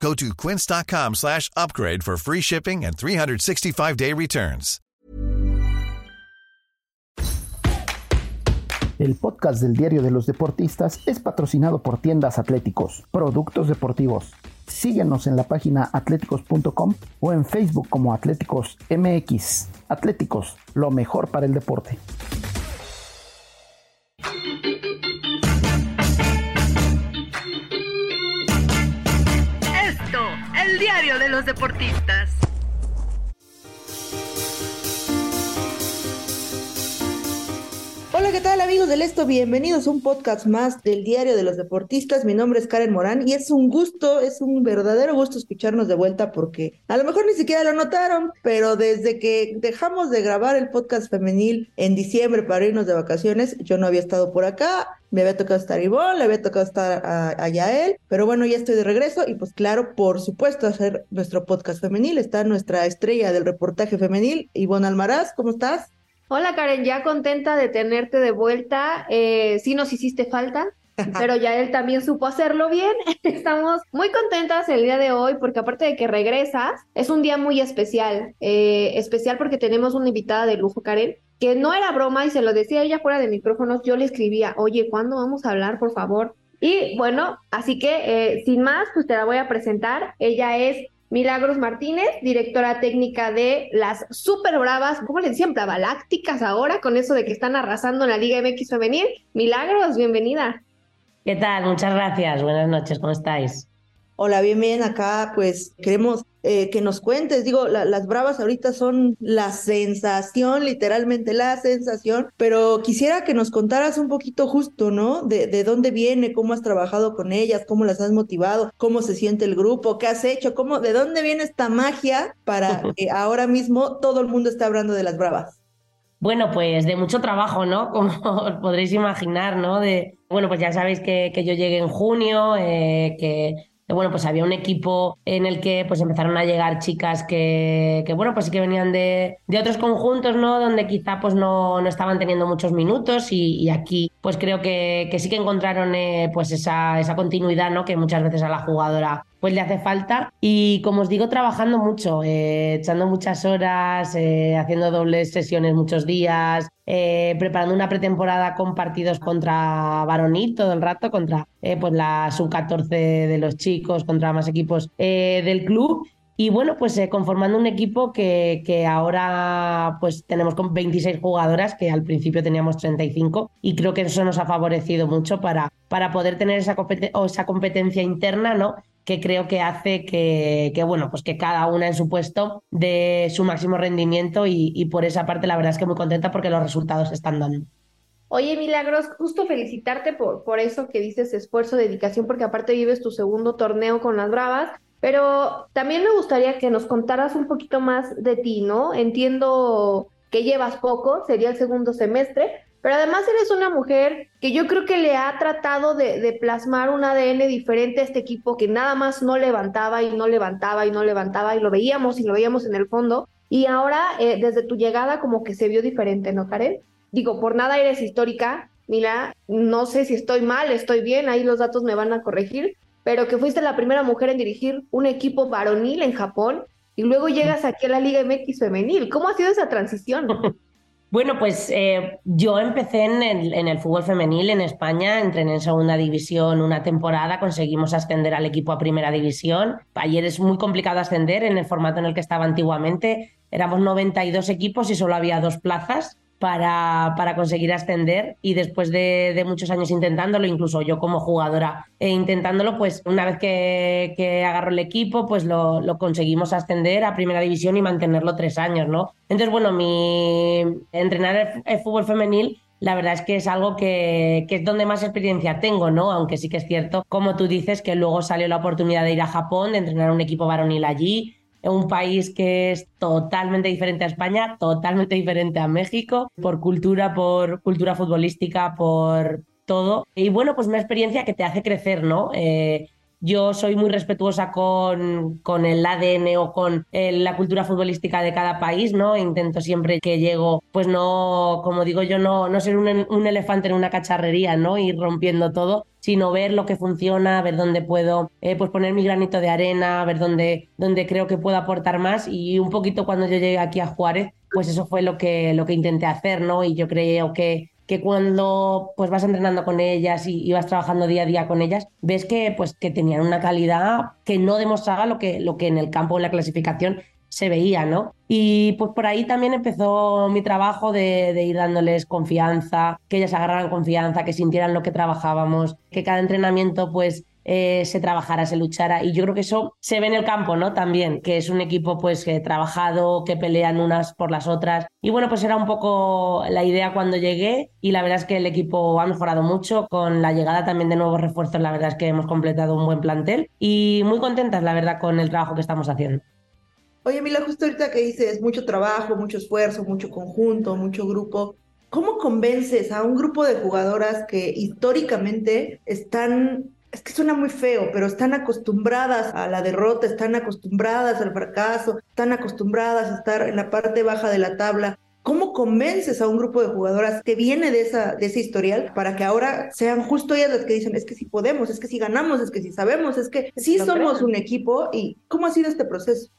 Go to quince.com slash upgrade for free shipping and 365-day returns. El podcast del Diario de los Deportistas es patrocinado por Tiendas Atléticos, Productos Deportivos. Síguenos en la página atléticos.com o en Facebook como Atléticos MX. Atléticos, lo mejor para el deporte. Los deportistas. ¿Qué tal amigos del Esto? Bienvenidos a un podcast más del Diario de los Deportistas. Mi nombre es Karen Morán y es un gusto, es un verdadero gusto escucharnos de vuelta porque a lo mejor ni siquiera lo notaron, pero desde que dejamos de grabar el podcast femenil en diciembre para irnos de vacaciones, yo no había estado por acá. Me había tocado estar Ivonne, le había tocado estar a, a Yael, pero bueno, ya estoy de regreso y pues claro, por supuesto, hacer nuestro podcast femenil. Está nuestra estrella del reportaje femenil, Ivonne Almaraz, ¿cómo estás? Hola Karen, ya contenta de tenerte de vuelta. Eh, sí nos hiciste falta, pero ya él también supo hacerlo bien. Estamos muy contentas el día de hoy porque aparte de que regresas, es un día muy especial. Eh, especial porque tenemos una invitada de lujo, Karen, que no era broma y se lo decía ella fuera de micrófonos. Yo le escribía, oye, ¿cuándo vamos a hablar, por favor? Y bueno, así que eh, sin más, pues te la voy a presentar. Ella es Milagros Martínez, directora técnica de las Super Bravas, ¿cómo le decían? Bravalácticas ahora, con eso de que están arrasando en la Liga MX Femenil. Milagros, bienvenida. ¿Qué tal? Muchas gracias. Buenas noches, ¿cómo estáis? Hola, bien, bien, acá pues queremos eh, que nos cuentes, digo, la, las Bravas ahorita son la sensación, literalmente la sensación, pero quisiera que nos contaras un poquito justo, ¿no? De, de dónde viene, cómo has trabajado con ellas, cómo las has motivado, cómo se siente el grupo, qué has hecho, cómo, de dónde viene esta magia para que ahora mismo todo el mundo esté hablando de las Bravas. Bueno, pues de mucho trabajo, ¿no? Como os podréis imaginar, ¿no? De, bueno, pues ya sabéis que, que yo llegué en junio, eh, que bueno, pues había un equipo en el que pues empezaron a llegar chicas que, que bueno, pues sí que venían de, de, otros conjuntos, ¿no? Donde quizá pues no, no estaban teniendo muchos minutos y, aquí pues creo que, que, sí que encontraron eh, pues esa, esa continuidad, ¿no? Que muchas veces a la jugadora pues le hace falta. Y como os digo, trabajando mucho, eh, echando muchas horas, eh, haciendo dobles sesiones muchos días, eh, preparando una pretemporada con partidos contra varonil todo el rato, contra pues la sub-14 de los chicos, contra más equipos del club. Y bueno, pues conformando un equipo que, que, ahora pues tenemos con 26 jugadoras, que al principio teníamos 35, y creo que eso nos ha favorecido mucho para, para poder tener esa, esa competencia interna, ¿no? Que creo que hace que, que, bueno, pues que cada una en su puesto de su máximo rendimiento y, y por esa parte la verdad es que muy contenta porque los resultados están dando. Oye, Milagros, justo felicitarte por, por eso que dices esfuerzo, dedicación, porque aparte vives tu segundo torneo con las Bravas, pero también me gustaría que nos contaras un poquito más de ti, ¿no? Entiendo que llevas poco, sería el segundo semestre, pero además eres una mujer que yo creo que le ha tratado de, de, plasmar un ADN diferente a este equipo que nada más no levantaba y no levantaba y no levantaba y lo veíamos y lo veíamos en el fondo. Y ahora, eh, desde tu llegada, como que se vio diferente, ¿no, Karen? Digo, por nada eres histórica, Mira, no sé si estoy mal, estoy bien, ahí los datos me van a corregir, pero que fuiste la primera mujer en dirigir un equipo varonil en Japón y luego llegas aquí a la Liga MX femenil. ¿Cómo ha sido esa transición? Bueno, pues eh, yo empecé en el, en el, fútbol femenil en España, entrené en segunda división una temporada, conseguimos ascender al equipo a primera división. Ayer es muy complicado ascender en el formato en el que estaba antiguamente. Éramos 92 equipos y solo había dos plazas para, para conseguir ascender y después de, muchos años intentándolo, incluso yo como jugadora e intentándolo, pues una vez que, que agarro el equipo, pues lo, lo, conseguimos ascender a primera división y mantenerlo tres años, ¿no? Entonces, bueno, mi entrenar el, el fútbol femenil la verdad es que es algo que, que, es donde más experiencia tengo, ¿no? Aunque sí que es cierto, como tú dices, que luego salió la oportunidad de ir a Japón, de entrenar un equipo varonil allí, un país que es totalmente diferente a España, totalmente diferente a México, por cultura, por cultura futbolística, por todo. Y bueno, pues una experiencia que te hace crecer, ¿no? Eh, yo soy muy respetuosa con, con el ADN o con eh, la cultura futbolística de cada país, ¿no? Intento siempre que llego, pues no, como digo yo, no, no ser un, un elefante en una cacharrería, ¿no? Ir rompiendo todo, sino ver lo que funciona, ver dónde puedo eh, pues poner mi granito de arena, ver dónde, dónde creo que puedo aportar más. Y un poquito cuando yo llegué aquí a Juárez, pues eso fue lo que, lo que intenté hacer, ¿no? Y yo creo que que cuando pues vas entrenando con ellas y, vas trabajando día a día con ellas, ves que pues que tenían una calidad que no demostraba lo que, lo que en el campo, en la clasificación, se veía, ¿no? Y pues por ahí también empezó mi trabajo de, de, ir dándoles confianza, que ellas agarraran confianza, que sintieran lo que trabajábamos, que cada entrenamiento pues eh, se trabajara, se luchara. Y yo creo que eso se ve en el campo, ¿no? También, que es un equipo pues que trabajado, que pelean unas por las otras. Y bueno, pues era un poco la idea cuando llegué y la verdad es que el equipo ha mejorado mucho con la llegada también de nuevos refuerzos. La verdad es que hemos completado un buen plantel y muy contentas, la verdad, con el trabajo que estamos haciendo. Oye, Mila, justo ahorita que dices mucho trabajo, mucho esfuerzo, mucho conjunto, mucho grupo, ¿cómo convences a un grupo de jugadoras que históricamente están es que suena muy feo, pero están acostumbradas a la derrota, están acostumbradas al fracaso, están acostumbradas a estar en la parte baja de la tabla. ¿Cómo convences a un grupo de jugadoras que viene de, esa, de ese historial para que ahora sean justo ellas las que dicen, es que si podemos, es que si ganamos, es que si sabemos, es que sí somos un equipo? ¿Y cómo ha sido este proceso?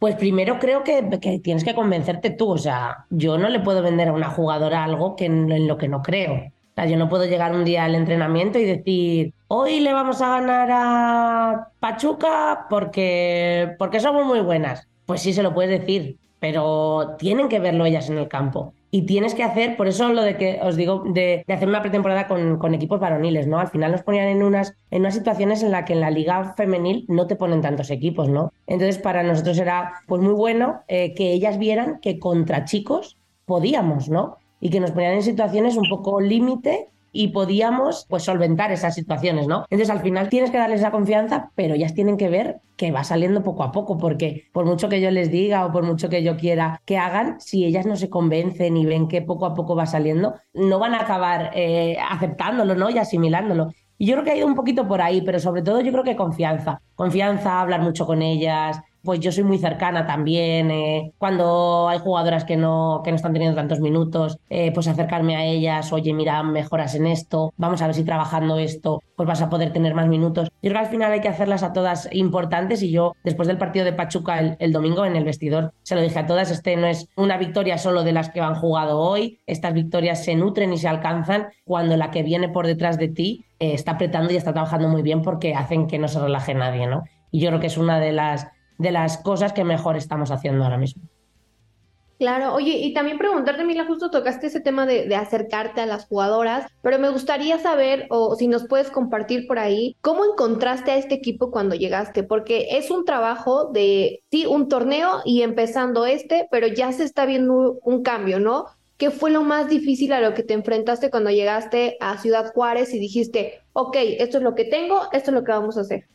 Pues primero creo que, que, tienes que convencerte tú. O sea, yo no le puedo vender a una jugadora algo que en lo que no creo yo no puedo llegar un día al entrenamiento y decir, hoy le vamos a ganar a Pachuca porque, porque somos muy buenas. Pues sí, se lo puedes decir, pero tienen que verlo ellas en el campo. Y tienes que hacer, por eso lo de que os digo, de, hacer una pretemporada con, equipos varoniles, ¿no? Al final nos ponían en unas, en unas situaciones en las que en la liga femenil no te ponen tantos equipos, ¿no? Entonces para nosotros era pues muy bueno eh, que ellas vieran que contra chicos podíamos, ¿no? y que nos ponían en situaciones un poco límite y podíamos pues solventar esas situaciones, ¿no? Entonces al final tienes que darles esa confianza, pero ellas tienen que ver que va saliendo poco a poco, porque por mucho que yo les diga o por mucho que yo quiera que hagan, si ellas no se convencen y ven que poco a poco va saliendo, no van a acabar eh, aceptándolo, ¿no? Y asimilándolo. Y yo creo que ha ido un poquito por ahí, pero sobre todo yo creo que confianza. Confianza, hablar mucho con ellas, pues yo soy muy cercana también. Eh, cuando hay jugadoras que no, que no están teniendo tantos minutos, eh, pues acercarme a ellas, oye, mira, mejoras en esto, vamos a ver si trabajando esto, pues vas a poder tener más minutos. Yo creo que al final hay que hacerlas a todas importantes y yo, después del partido de Pachuca el, domingo en el vestidor, se lo dije a todas, este no es una victoria solo de las que han jugado hoy, estas victorias se nutren y se alcanzan cuando la que viene por detrás de ti eh, está apretando y está trabajando muy bien porque hacen que no se relaje nadie, ¿no? Y yo creo que es una de las de las cosas que mejor estamos haciendo ahora mismo. Claro, oye, y también preguntarte, Mila, justo tocaste ese tema de, acercarte a las jugadoras, pero me gustaría saber, o si nos puedes compartir por ahí, cómo encontraste a este equipo cuando llegaste, porque es un trabajo de, sí, un torneo y empezando este, pero ya se está viendo un cambio, ¿no? ¿Qué fue lo más difícil a lo que te enfrentaste cuando llegaste a Ciudad Juárez y dijiste, ok, esto es lo que tengo, esto es lo que vamos a hacer?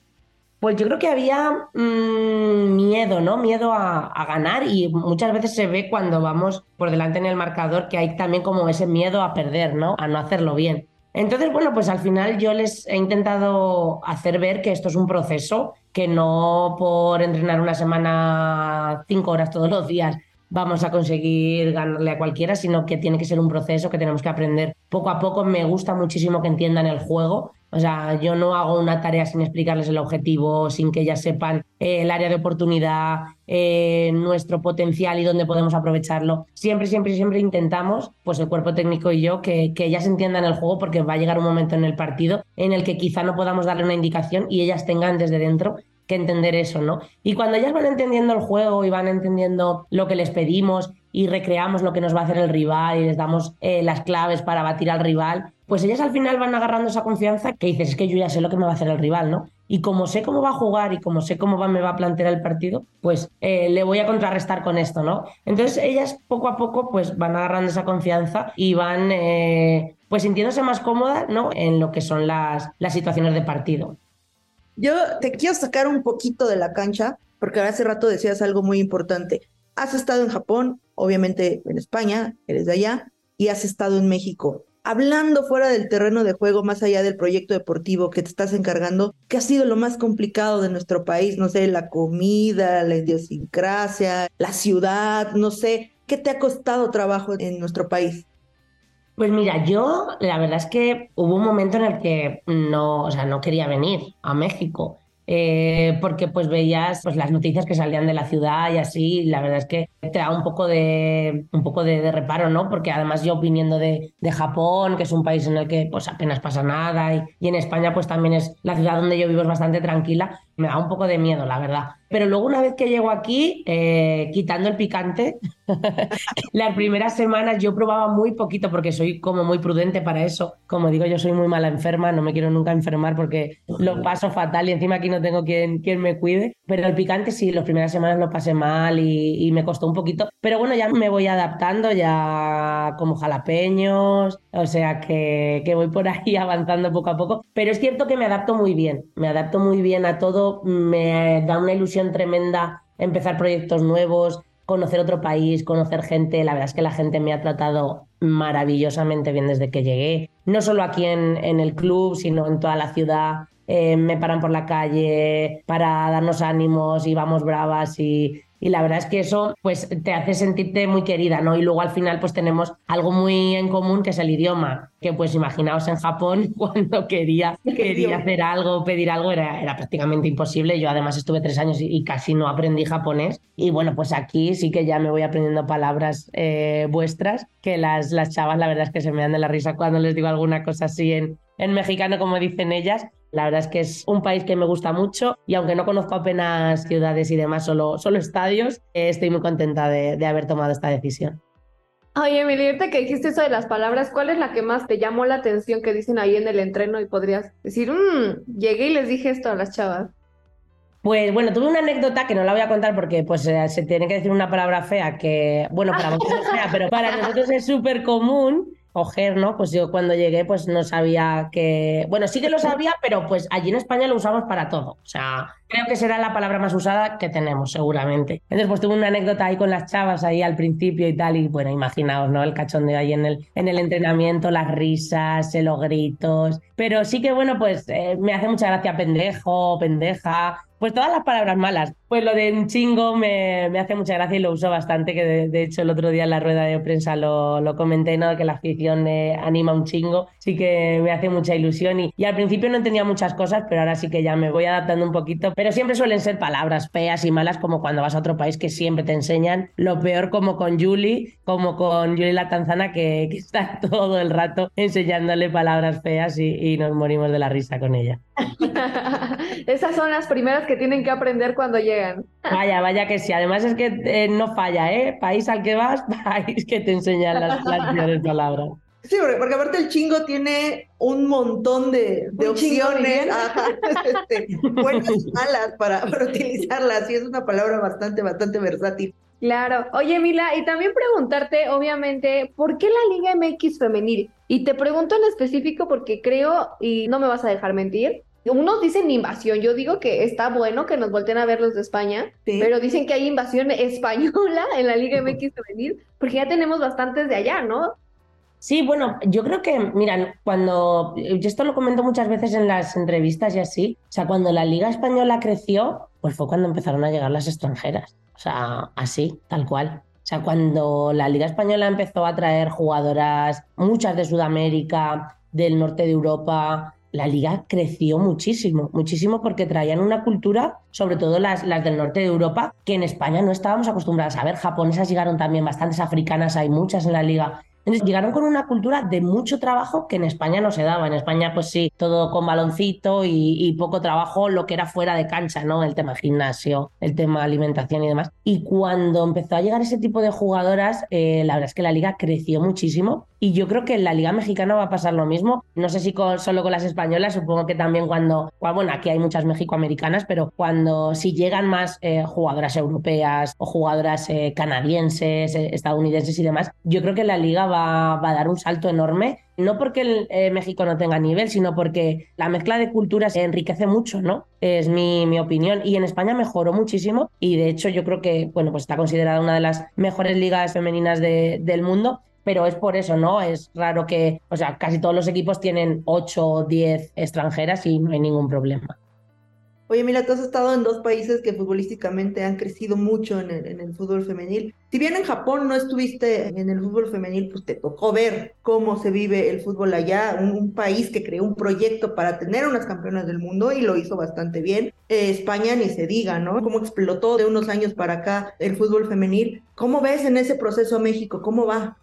Pues yo creo que había mm, miedo, ¿no? Miedo a, ganar y muchas veces se ve cuando vamos por delante en el marcador que hay también como ese miedo a perder, ¿no? A no hacerlo bien. Entonces, bueno, pues al final yo les he intentado hacer ver que esto es un proceso, que no por entrenar una semana cinco horas todos los días vamos a conseguir ganarle a cualquiera, sino que tiene que ser un proceso que tenemos que aprender poco a poco. Me gusta muchísimo que entiendan el juego. O sea, yo no hago una tarea sin explicarles el objetivo, sin que ellas sepan eh, el área de oportunidad, eh, nuestro potencial y dónde podemos aprovecharlo. Siempre, siempre, siempre intentamos, pues el cuerpo técnico y yo, que, que ellas entiendan el juego porque va a llegar un momento en el partido en el que quizá no podamos darle una indicación y ellas tengan desde dentro que entender eso, ¿no? Y cuando ellas van entendiendo el juego y van entendiendo lo que les pedimos y recreamos lo que nos va a hacer el rival y les damos eh, las claves para batir al rival, pues ellas al final van agarrando esa confianza que dices, es que yo ya sé lo que me va a hacer el rival, ¿no? Y como sé cómo va a jugar y como sé cómo va, me va a plantear el partido, pues eh, le voy a contrarrestar con esto, ¿no? Entonces ellas poco a poco pues van agarrando esa confianza y van eh, pues sintiéndose más cómodas, ¿no? En lo que son las, las situaciones de partido. Yo te quiero sacar un poquito de la cancha porque hace rato decías algo muy importante. Has estado en Japón, obviamente en España, eres de allá, y has estado en México. Hablando fuera del terreno de juego, más allá del proyecto deportivo que te estás encargando, ¿qué ha sido lo más complicado de nuestro país? No sé, la comida, la idiosincrasia, la ciudad, no sé, ¿qué te ha costado trabajo en nuestro país? Pues mira, yo la verdad es que hubo un momento en el que no, o sea, no quería venir a México. Eh, porque pues veías pues, las noticias que salían de la ciudad y así, la verdad es que te da un poco de, un poco de, reparo, ¿no? Porque además yo viniendo de, de, Japón, que es un país en el que pues apenas pasa nada, y, y en España pues también es la ciudad donde yo vivo es bastante tranquila, me da un poco de miedo, la verdad. Pero luego una vez que llego aquí, eh, quitando el picante, las primeras semanas yo probaba muy poquito porque soy como muy prudente para eso. Como digo, yo soy muy mala enferma, no me quiero nunca enfermar porque lo paso fatal y encima aquí no tengo quien, quien me cuide. Pero el picante sí, las primeras semanas lo pasé mal y, y me costó un poquito. Pero bueno, ya me voy adaptando, ya como jalapeños, o sea que, que voy por ahí avanzando poco a poco. Pero es cierto que me adapto muy bien, me adapto muy bien a todo, me da una ilusión tremenda empezar proyectos nuevos, conocer otro país, conocer gente. La verdad es que la gente me ha tratado maravillosamente bien desde que llegué. No solo aquí en, en el club, sino en toda la ciudad. Eh, me paran por la calle para darnos ánimos y vamos bravas y, y la verdad es que eso pues te hace sentirte muy querida, ¿no? Y luego al final pues tenemos algo muy en común que es el idioma, que pues imaginaos en Japón cuando quería, quería hacer algo, pedir algo, era, era prácticamente imposible. Yo además estuve tres años y, casi no aprendí japonés. Y bueno, pues aquí sí que ya me voy aprendiendo palabras eh, vuestras, que las, las chavas la verdad es que se me dan de la risa cuando les digo alguna cosa así en, en mexicano, como dicen ellas. La verdad es que es un país que me gusta mucho y aunque no conozco apenas ciudades y demás, solo, solo estadios, eh, estoy muy contenta de, haber tomado esta decisión. Oye, Emily, que dijiste eso de las palabras, ¿cuál es la que más te llamó la atención que dicen ahí en el entreno y podrías decir, mmm, llegué y les dije esto a las chavas? Pues bueno, tuve una anécdota que no la voy a contar porque pues eh, se tiene que decir una palabra fea que, bueno, para vosotros es fea, pero para nosotros es súper común coger, ¿no? Pues yo cuando llegué pues no sabía que, bueno, sí que lo sabía, pero pues allí en España lo usamos para todo. O sea, creo que será la palabra más usada que tenemos seguramente. Entonces pues tuve una anécdota ahí con las chavas ahí al principio y tal y bueno, imaginaos, ¿no? El cachondeo ahí en el, en el entrenamiento, las risas, eh, los gritos. Pero sí que bueno, pues eh, me hace mucha gracia pendejo, pendeja, pues todas las palabras malas. Pues lo de un chingo me, me, hace mucha gracia y lo uso bastante, que de, hecho el otro día en la rueda de prensa lo, lo comenté, ¿no? Que la afición anima un chingo, sí que me hace mucha ilusión y, y, al principio no entendía muchas cosas, pero ahora sí que ya me voy adaptando un poquito, pero siempre suelen ser palabras feas y malas como cuando vas a otro país que siempre te enseñan lo peor como con Julie, como con Julie la tanzana que, que está todo el rato enseñándole palabras feas y, y nos morimos de la risa con ella. Esas son las primeras que tienen que aprender cuando llegan. Vaya, vaya que sí. Además es que eh, no falla, ¿eh? País al que vas, país que te enseñan las, las palabras. Sí, porque, aparte el chingo tiene un montón de, opciones, este, buenas y malas para, para utilizarlas, y es una palabra bastante, bastante versátil. Claro. Oye, Mila, y también preguntarte, obviamente, ¿por qué la Liga MX femenil? Y te pregunto en específico porque creo, y no me vas a dejar mentir, unos dicen invasión, yo digo que está bueno que nos volteen a ver los de España, pero dicen que hay invasión española en la Liga MX femenil, porque ya tenemos bastantes de allá, ¿no? Sí, bueno, yo creo que, mira, cuando, yo esto lo comento muchas veces en las entrevistas y así, o sea, cuando la Liga Española creció, pues fue cuando empezaron a llegar las extranjeras, o sea, así, tal cual. O sea, cuando la Liga Española empezó a traer jugadoras, muchas de Sudamérica, del norte de Europa, la liga creció muchísimo, muchísimo porque traían una cultura, sobre todo las, las del norte de Europa, que en España no estábamos acostumbradas a ver. Japonesas llegaron también, bastantes africanas, hay muchas en la liga. Entonces llegaron con una cultura de mucho trabajo que en España no se daba. En España, pues sí, todo con baloncito y, poco trabajo, lo que era fuera de cancha, ¿no? El tema gimnasio, el tema alimentación y demás. Y cuando empezó a llegar ese tipo de jugadoras, eh, la verdad es que la liga creció muchísimo Y yo creo que en la Liga Mexicana va a pasar lo mismo. No sé si solo con las españolas, supongo que también cuando, bueno, aquí hay muchas mexicoamericanas, pero cuando si llegan más eh, jugadoras europeas o jugadoras eh, canadienses, eh, estadounidenses y demás, yo creo que la liga va, va a dar un salto enorme no porque el, México no tenga nivel, sino porque la mezcla de culturas enriquece mucho, ¿no? Es mi, mi, opinión. Y en España mejoró muchísimo y de hecho yo creo que, bueno, pues está considerada una de las mejores ligas femeninas de, del mundo pero es por eso, ¿no? Es raro que, o sea, casi todos los equipos tienen 8 o 10 extranjeras y no hay ningún problema. Oye, mira, tú has estado en dos países que futbolísticamente han crecido mucho en el, en el, fútbol femenil. Si bien en Japón no estuviste en el fútbol femenil, pues te tocó ver cómo se vive el fútbol allá, un, país que creó un proyecto para tener unas campeonas del mundo y lo hizo bastante bien. Eh, España ni se diga, ¿no? Cómo explotó de unos años para acá el fútbol femenil. ¿Cómo ves en ese proceso México? ¿Cómo va?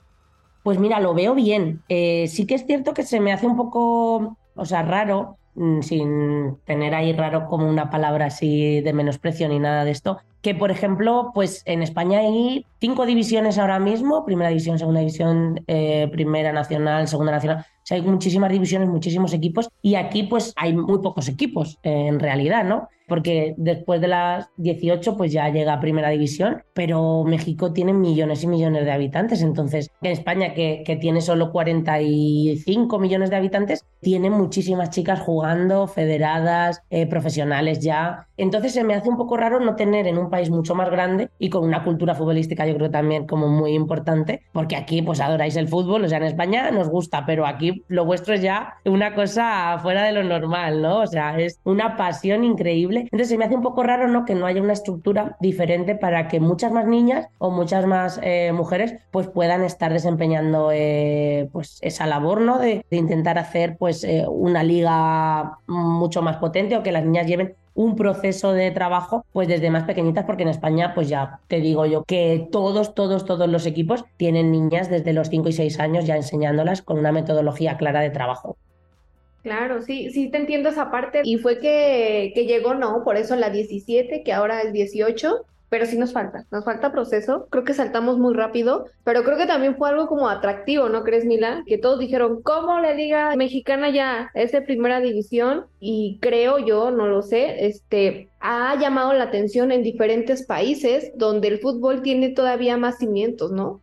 Pues mira, lo veo bien. Eh, sí que es cierto que se me hace un poco, o sea, raro, mm, sin tener ahí raro como una palabra así de menosprecio ni nada de esto, que por ejemplo, pues en España hay cinco divisiones ahora mismo, primera división, segunda división, eh, primera nacional, segunda nacional, o sea, hay muchísimas divisiones, muchísimos equipos y aquí pues hay muy pocos equipos eh, en realidad, ¿no? porque después de las 18 pues ya llega a primera división, pero México tiene millones y millones de habitantes, entonces en España que, que tiene solo 45 millones de habitantes, tiene muchísimas chicas jugando, federadas, eh, profesionales ya, entonces se me hace un poco raro no tener en un país mucho más grande y con una cultura futbolística yo creo también como muy importante, porque aquí pues adoráis el fútbol, o sea, en España nos gusta, pero aquí lo vuestro es ya una cosa fuera de lo normal, ¿no? O sea, es una pasión increíble entonces se me hace un poco raro ¿no? que no haya una estructura diferente para que muchas más niñas o muchas más eh, mujeres pues puedan estar desempeñando eh, pues esa labor ¿no? de, intentar hacer pues eh, una liga mucho más potente o que las niñas lleven un proceso de trabajo pues desde más pequeñitas porque en España pues ya te digo yo que todos, todos, todos los equipos tienen niñas desde los 5 y 6 años ya enseñándolas con una metodología clara de trabajo. Claro, sí, sí te entiendo esa parte. Y fue que, que llegó, ¿no? Por eso la 17, que ahora es 18, pero sí nos falta, nos falta proceso. Creo que saltamos muy rápido, pero creo que también fue algo como atractivo, ¿no crees, Mila? Que todos dijeron, ¿cómo la liga mexicana ya es de primera división? Y creo yo, no lo sé, este, ha llamado la atención en diferentes países donde el fútbol tiene todavía más cimientos, ¿no?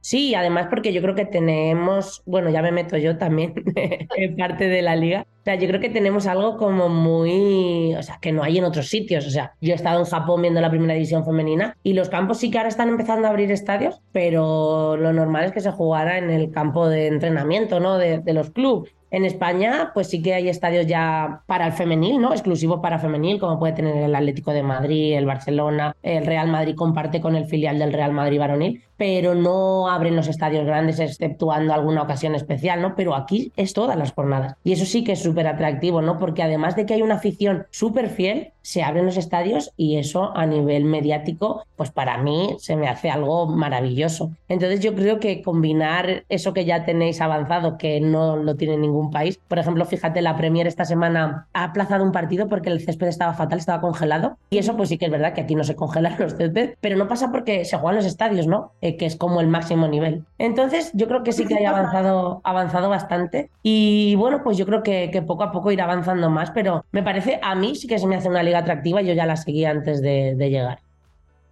Sí, además porque yo creo que tenemos, bueno, ya me meto yo también en parte de la liga. O sea, yo creo que tenemos algo como muy, o sea, que no hay en otros sitios. O sea, yo he estado en Japón viendo la primera división femenina y los campos sí que ahora están empezando a abrir estadios, pero lo normal es que se jugara en el campo de entrenamiento, ¿no? De, los clubes. En España, pues sí que hay estadios ya para el femenil, ¿no? Exclusivos para femenil, como puede tener el Atlético de Madrid, el Barcelona, el Real Madrid comparte con el filial del Real Madrid varonil, pero no abren los estadios grandes exceptuando alguna ocasión especial, ¿no? Pero aquí es todas las jornadas. Y eso sí que es súper atractivo, ¿no? Porque además de que hay una afición súper fiel, se abren los estadios y eso a nivel mediático, pues para mí se me hace algo maravilloso. Entonces yo creo que combinar eso que ya tenéis avanzado, que no lo tiene ningún país, por ejemplo, fíjate, la Premier esta semana ha aplazado un partido porque el césped estaba fatal, estaba congelado, y eso pues sí que es verdad que aquí no se congelan los césped, pero no pasa porque se juegan los estadios, ¿no? Que es como el máximo nivel. Entonces yo creo que sí que hay avanzado, avanzado bastante y bueno, pues yo creo que, que poco a poco irá avanzando más, pero me parece, a mí sí que se me hace una atractiva, yo ya la seguí antes de, llegar.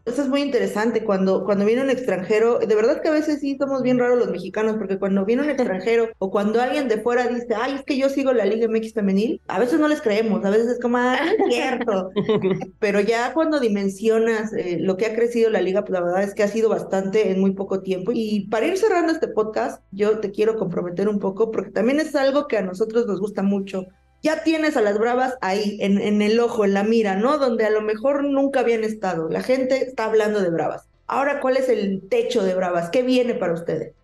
Eso es muy interesante cuando, cuando viene un extranjero, de verdad que a veces sí somos bien raros los mexicanos, porque cuando viene un extranjero o cuando alguien de fuera dice, ay, es que yo sigo la Liga MX femenil, a veces no les creemos, a veces es como, ah, es cierto. Pero ya cuando dimensionas eh, lo que ha crecido la liga, pues la verdad es que ha sido bastante en muy poco tiempo. Y para ir cerrando este podcast, yo te quiero comprometer un poco, porque también es algo que a nosotros nos gusta mucho ya tienes a las bravas ahí, en, en, el ojo, en la mira, ¿no? Donde a lo mejor nunca habían estado. La gente está hablando de bravas. Ahora, ¿cuál es el techo de bravas? ¿Qué viene para ustedes?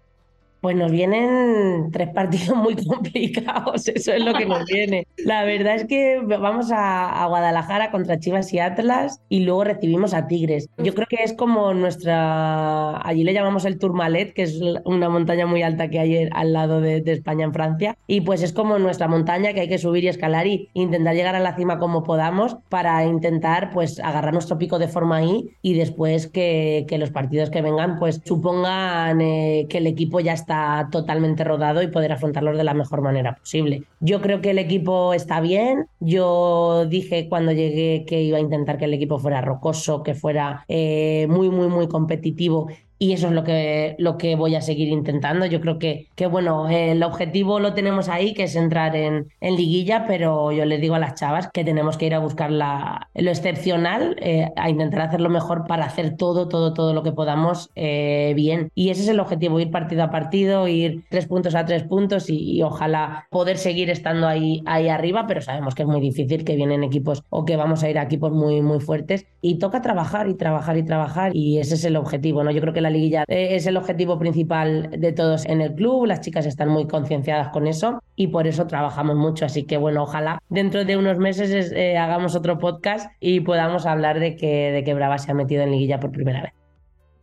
Pues nos vienen tres partidos muy complicados, eso es lo que nos viene. La verdad es que vamos a, Guadalajara contra Chivas y Atlas y luego recibimos a Tigres. Yo creo que es como nuestra, allí le llamamos el Tourmalet, que es una montaña muy alta que hay al lado de, España en Francia, y pues es como nuestra montaña que hay que subir y escalar y intentar llegar a la cima como podamos para intentar pues agarrar nuestro pico de forma ahí y después que, los partidos que vengan pues supongan eh, que el equipo ya está totalmente rodado y poder afrontarlo de la mejor manera posible. Yo creo que el equipo está bien. Yo dije cuando llegué que iba a intentar que el equipo fuera rocoso, que fuera eh, muy, muy, muy competitivo y eso es lo que, lo que voy a seguir intentando. Yo creo que, que bueno, el objetivo lo tenemos ahí, que es entrar en, en, liguilla, pero yo les digo a las chavas que tenemos que ir a buscar la, lo excepcional, eh, a intentar hacerlo mejor para hacer todo, todo, todo lo que podamos eh, bien. Y ese es el objetivo, ir partido a partido, ir tres puntos a tres puntos y, y, ojalá poder seguir estando ahí, ahí arriba, pero sabemos que es muy difícil, que vienen equipos o que vamos a ir a equipos muy, muy fuertes y toca trabajar y trabajar y trabajar y ese es el objetivo, ¿no? Yo creo que la liguilla eh, es el objetivo principal de todos en el club, las chicas están muy concienciadas con eso y por eso trabajamos mucho, así que bueno, ojalá dentro de unos meses eh, hagamos otro podcast y podamos hablar de que, de que Brava se ha metido en liguilla por primera vez.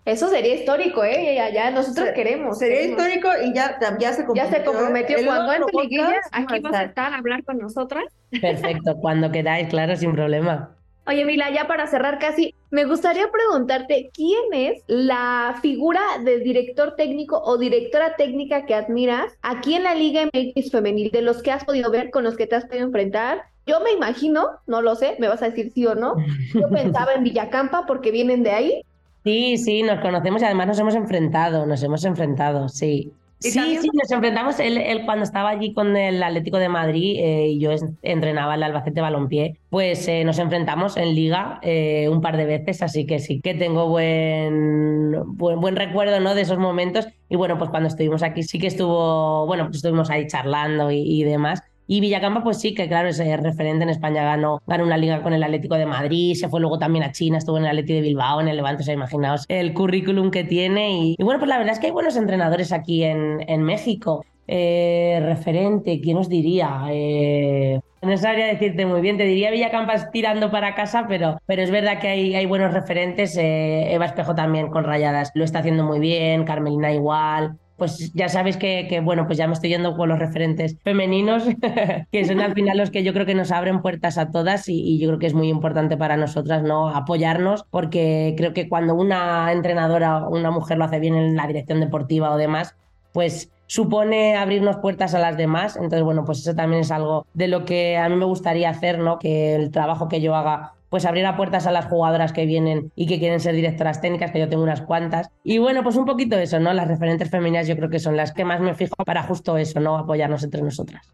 Eso sería histórico, ¿eh? Ya, ya nosotros Se, queremos. Sería queremos. histórico y ya, ya se comprometió. Ya se comprometió. El Cuando entre liguilla, podcast aquí va vas a estar. estar a hablar con nosotras. Perfecto, cuando queráis, claro, sin problema. Oye, Mila, ya para cerrar casi, me gustaría preguntarte, ¿quién es la figura de director técnico o directora técnica que admiras aquí en la Liga MX femenil, de los que has podido ver, con los que te has podido enfrentar? Yo me imagino, no lo sé, me vas a decir sí o no, yo pensaba en Villacampa porque vienen de ahí. Sí, sí, nos conocemos y además nos hemos enfrentado, nos hemos enfrentado, sí. Y Sí, también- sí, nos enfrentamos. Él, él cuando estaba allí con el Atlético de Madrid eh, y yo entrenaba el Albacete Balompié, pues eh, nos enfrentamos en Liga eh, un par de veces, así que sí que tengo buen, buen, buen recuerdo ¿no? de esos momentos. Y bueno, pues cuando estuvimos aquí sí que estuvo, bueno, pues estuvimos ahí charlando y, y demás. Y Villacampa, pues sí, que claro, es referente en España, ganó, ganó una liga con el Atlético de Madrid, se fue luego también a China, estuvo en el Atlético de Bilbao, en el Levante, o sea, imaginaos el currículum que tiene. Y, y bueno, pues la verdad es que hay buenos entrenadores aquí en, en México. Eh, referente, ¿quién os diría? Eh, no sabría decirte muy bien, te diría Villacampas tirando para casa, pero, pero es verdad que hay, hay buenos referentes. eh, Eva Espejo también con rayadas lo está haciendo muy bien, Carmelina igual. Pues ya sabéis que, bueno, pues ya me estoy yendo con los referentes femeninos, que son al final los que yo creo que nos abren puertas a todas y, y yo creo que es muy importante para nosotras no apoyarnos, porque creo que cuando una entrenadora o una mujer lo hace bien en la dirección deportiva o demás, pues supone abrirnos puertas a las demás. Entonces, bueno, pues eso también es algo de lo que a mí me gustaría hacer, ¿no? Que el trabajo que yo haga pues abriera puertas a las jugadoras que vienen y que quieren ser directoras técnicas, que yo tengo unas cuantas. Y bueno, pues un poquito eso, ¿no? Las referentes femeninas yo creo que son las que más me fijo para justo eso, ¿no? Apoyarnos entre nosotras.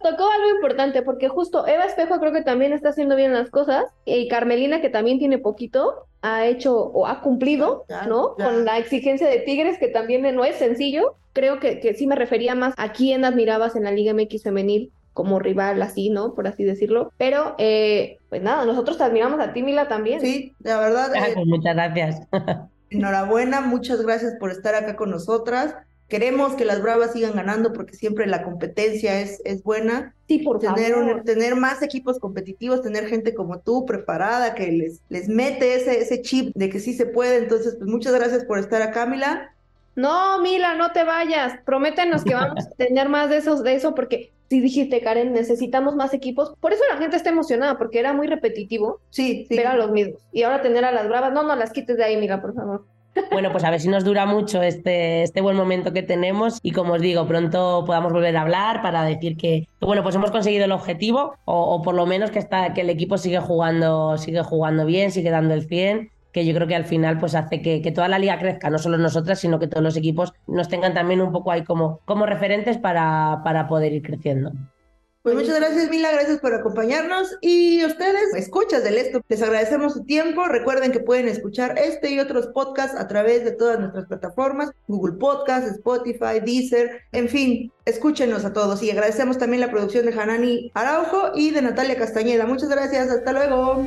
Tocó algo importante porque justo Eva Espejo creo que también está haciendo bien las cosas y Carmelina que también tiene poquito ha hecho o ha cumplido, ¿no? Con la exigencia de Tigres que también no es sencillo. Creo que, que sí me refería más a quién admirabas en la Liga MX femenil como rival así, ¿no? Por así decirlo. Pero eh, pues nada, nosotros te admiramos a ti, Mila, también. Sí, la verdad, Ah, eh, pues muchas gracias. enhorabuena, muchas gracias por estar acá con nosotras. Queremos que las Bravas sigan ganando porque siempre la competencia es, es buena. Sí, por Tener, favor. un- tener más equipos competitivos, tener gente como tú preparada que les, les mete ese, ese chip de que sí se puede. Entonces, pues muchas gracias por estar acá, Mila. No, Mila, no te vayas. Prométenos que vamos a tener más de esos, de eso, porque sí dijiste, Karen, necesitamos más equipos. Por eso la gente está emocionada, porque era muy repetitivo Sí, sí. ver a los mismos. Y ahora tener a las bravas, no, no las quites de ahí, Mila, por favor. Bueno, pues a ver si nos dura mucho este, este buen momento que tenemos y como os digo, pronto podamos volver a hablar para decir que, que, bueno, pues hemos conseguido el objetivo o, o por lo menos que, está, que el equipo sigue jugando, sigue jugando bien, sigue dando el 100 que yo creo que al final pues hace que, que toda la liga crezca, no solo nosotras, sino que todos los equipos nos tengan también un poco ahí como, como referentes para, para poder ir creciendo. Pues muchas gracias, Mila, gracias por acompañarnos. Y ustedes, escuchas del esto, les agradecemos su tiempo. Recuerden que pueden escuchar este y otros podcasts a través de todas nuestras plataformas, Google Podcasts, Spotify, Deezer, en fin, escúchenos a todos. Y agradecemos también la producción de Hanani Araujo y de Natalia Castañeda. Muchas gracias, hasta luego.